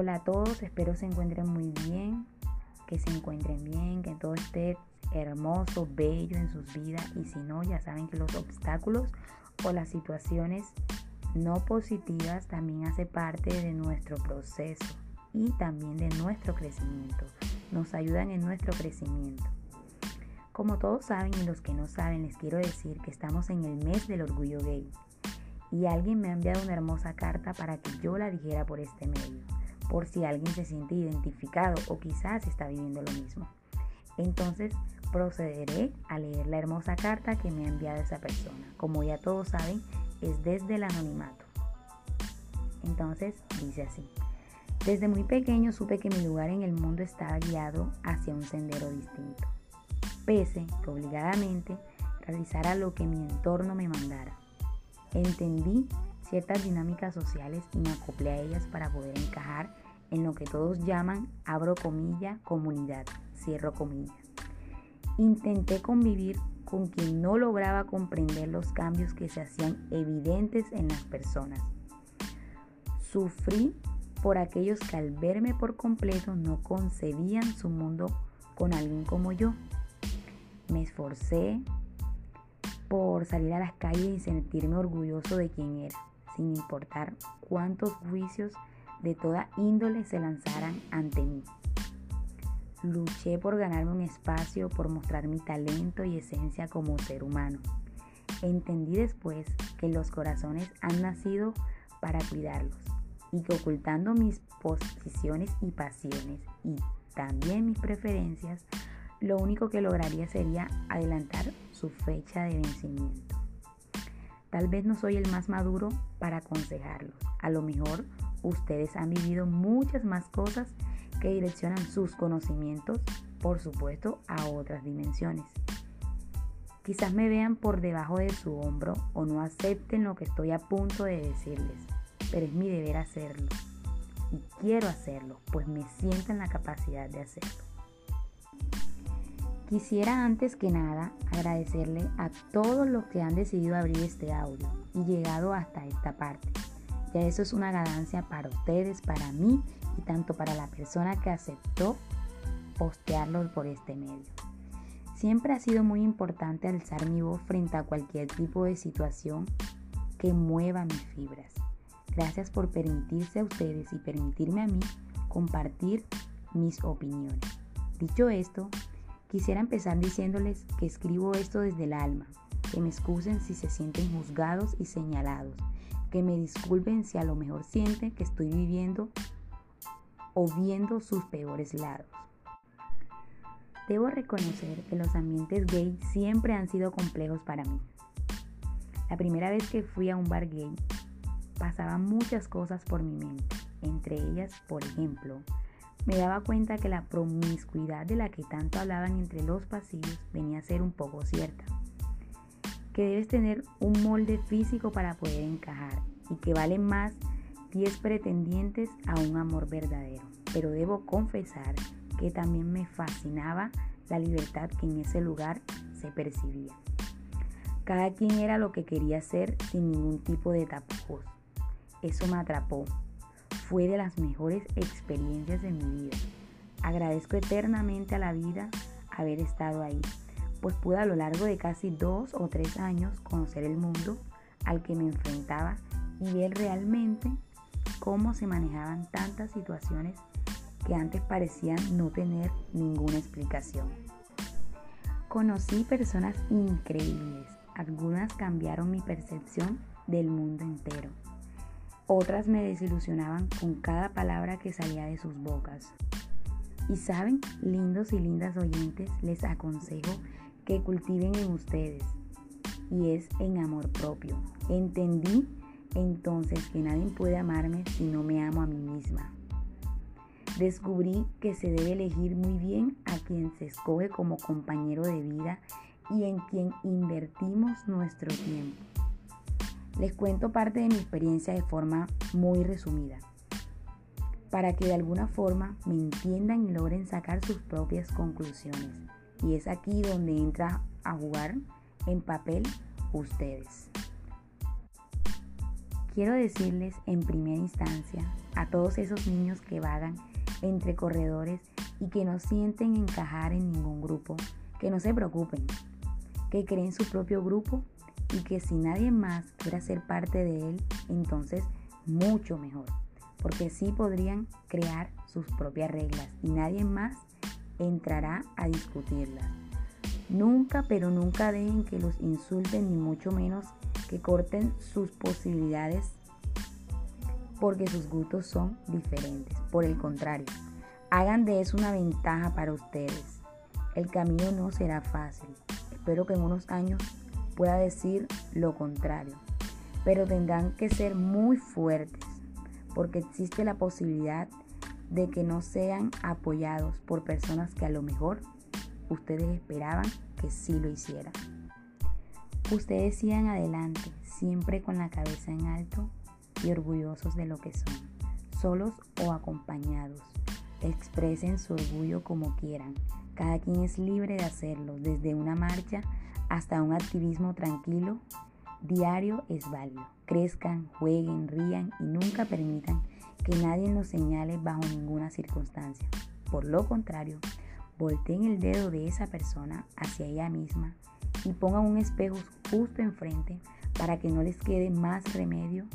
Hola a todos, espero se encuentren muy bien, que se encuentren bien, que todo esté hermoso, bello en sus vidas y si no, ya saben que los obstáculos o las situaciones no positivas también hace parte de nuestro proceso y también de nuestro crecimiento. Nos ayudan en nuestro crecimiento. Como todos saben y los que no saben, les quiero decir que estamos en el mes del orgullo gay. Y alguien me ha enviado una hermosa carta para que yo la dijera por este medio por si alguien se siente identificado o quizás está viviendo lo mismo. Entonces procederé a leer la hermosa carta que me ha enviado esa persona. Como ya todos saben, es desde el anonimato. Entonces dice así. Desde muy pequeño supe que mi lugar en el mundo estaba guiado hacia un sendero distinto. Pese que obligadamente realizara lo que mi entorno me mandara. Entendí ciertas dinámicas sociales y me acoplé a ellas para poder encajar en lo que todos llaman, abro comilla, comunidad, cierro comillas. Intenté convivir con quien no lograba comprender los cambios que se hacían evidentes en las personas. Sufrí por aquellos que al verme por completo no concebían su mundo con alguien como yo. Me esforcé por salir a las calles y sentirme orgulloso de quien era sin importar cuántos juicios de toda índole se lanzaran ante mí. Luché por ganarme un espacio, por mostrar mi talento y esencia como ser humano. Entendí después que los corazones han nacido para cuidarlos y que ocultando mis posiciones y pasiones y también mis preferencias, lo único que lograría sería adelantar su fecha de vencimiento. Tal vez no soy el más maduro para aconsejarlos. A lo mejor ustedes han vivido muchas más cosas que direccionan sus conocimientos, por supuesto, a otras dimensiones. Quizás me vean por debajo de su hombro o no acepten lo que estoy a punto de decirles, pero es mi deber hacerlo. Y quiero hacerlo, pues me siento en la capacidad de hacerlo. Quisiera antes que nada agradecerle a todos los que han decidido abrir este audio y llegado hasta esta parte. Ya eso es una ganancia para ustedes, para mí y tanto para la persona que aceptó postearlo por este medio. Siempre ha sido muy importante alzar mi voz frente a cualquier tipo de situación que mueva mis fibras. Gracias por permitirse a ustedes y permitirme a mí compartir mis opiniones. Dicho esto, Quisiera empezar diciéndoles que escribo esto desde el alma, que me excusen si se sienten juzgados y señalados, que me disculpen si a lo mejor sienten que estoy viviendo o viendo sus peores lados. Debo reconocer que los ambientes gay siempre han sido complejos para mí. La primera vez que fui a un bar gay, pasaban muchas cosas por mi mente, entre ellas, por ejemplo, me daba cuenta que la promiscuidad de la que tanto hablaban entre los pasillos venía a ser un poco cierta. Que debes tener un molde físico para poder encajar y que valen más 10 pretendientes a un amor verdadero. Pero debo confesar que también me fascinaba la libertad que en ese lugar se percibía. Cada quien era lo que quería ser sin ningún tipo de tapujos. Eso me atrapó fue de las mejores experiencias de mi vida. Agradezco eternamente a la vida haber estado ahí, pues pude a lo largo de casi dos o tres años conocer el mundo al que me enfrentaba y ver realmente cómo se manejaban tantas situaciones que antes parecían no tener ninguna explicación. Conocí personas increíbles, algunas cambiaron mi percepción del mundo entero. Otras me desilusionaban con cada palabra que salía de sus bocas. Y saben, lindos y lindas oyentes, les aconsejo que cultiven en ustedes. Y es en amor propio. Entendí entonces que nadie puede amarme si no me amo a mí misma. Descubrí que se debe elegir muy bien a quien se escoge como compañero de vida y en quien invertimos nuestro tiempo. Les cuento parte de mi experiencia de forma muy resumida, para que de alguna forma me entiendan y logren sacar sus propias conclusiones. Y es aquí donde entra a jugar en papel ustedes. quiero decirles en primera instancia a todos esos niños que vagan entre corredores y que no sienten encajar en ningún grupo, que no se preocupen, que creen su propio grupo y que si nadie más quiera ser parte de él, entonces mucho mejor, porque sí podrían crear sus propias reglas y nadie más entrará a discutirlas. Nunca, pero nunca dejen que los insulten, ni mucho menos que corten sus posibilidades porque sus gustos son diferentes. Por el contrario, hagan de eso una ventaja para ustedes. El camino no será fácil. Espero que en unos años pueda decir lo contrario. Pero tendrán que ser muy fuertes porque existe la posibilidad de que no sean apoyados por personas que a lo mejor ustedes esperaban que sí lo hicieran. Ustedes sigan adelante, siempre con la cabeza en alto y orgullosos de lo que son, solos o acompañados. Expresen su orgullo como quieran. Cada quien es libre de hacerlo, desde una marcha hasta un activismo tranquilo. Diario es válido. Crezcan, jueguen, rían y nunca permitan que nadie los señale bajo ninguna circunstancia. Por lo contrario, volteen el dedo de esa persona hacia ella misma y pongan un espejo justo enfrente para que no les quede más remedio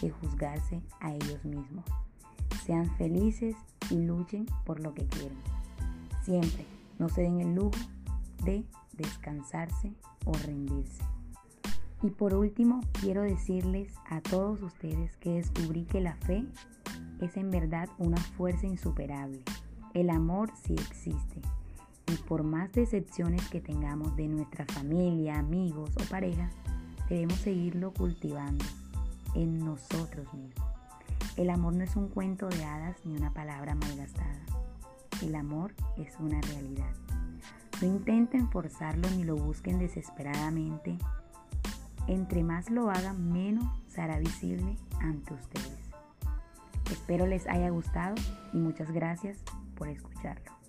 que juzgarse a ellos mismos. Sean felices y luchen por lo que quieren. Siempre no se den el lujo de descansarse o rendirse. Y por último, quiero decirles a todos ustedes que descubrí que la fe es en verdad una fuerza insuperable. El amor sí existe. Y por más decepciones que tengamos de nuestra familia, amigos o pareja, debemos seguirlo cultivando en nosotros mismos. El amor no es un cuento de hadas ni una palabra malgastada. El amor es una realidad. No intenten forzarlo ni lo busquen desesperadamente. Entre más lo hagan, menos será visible ante ustedes. Espero les haya gustado y muchas gracias por escucharlo.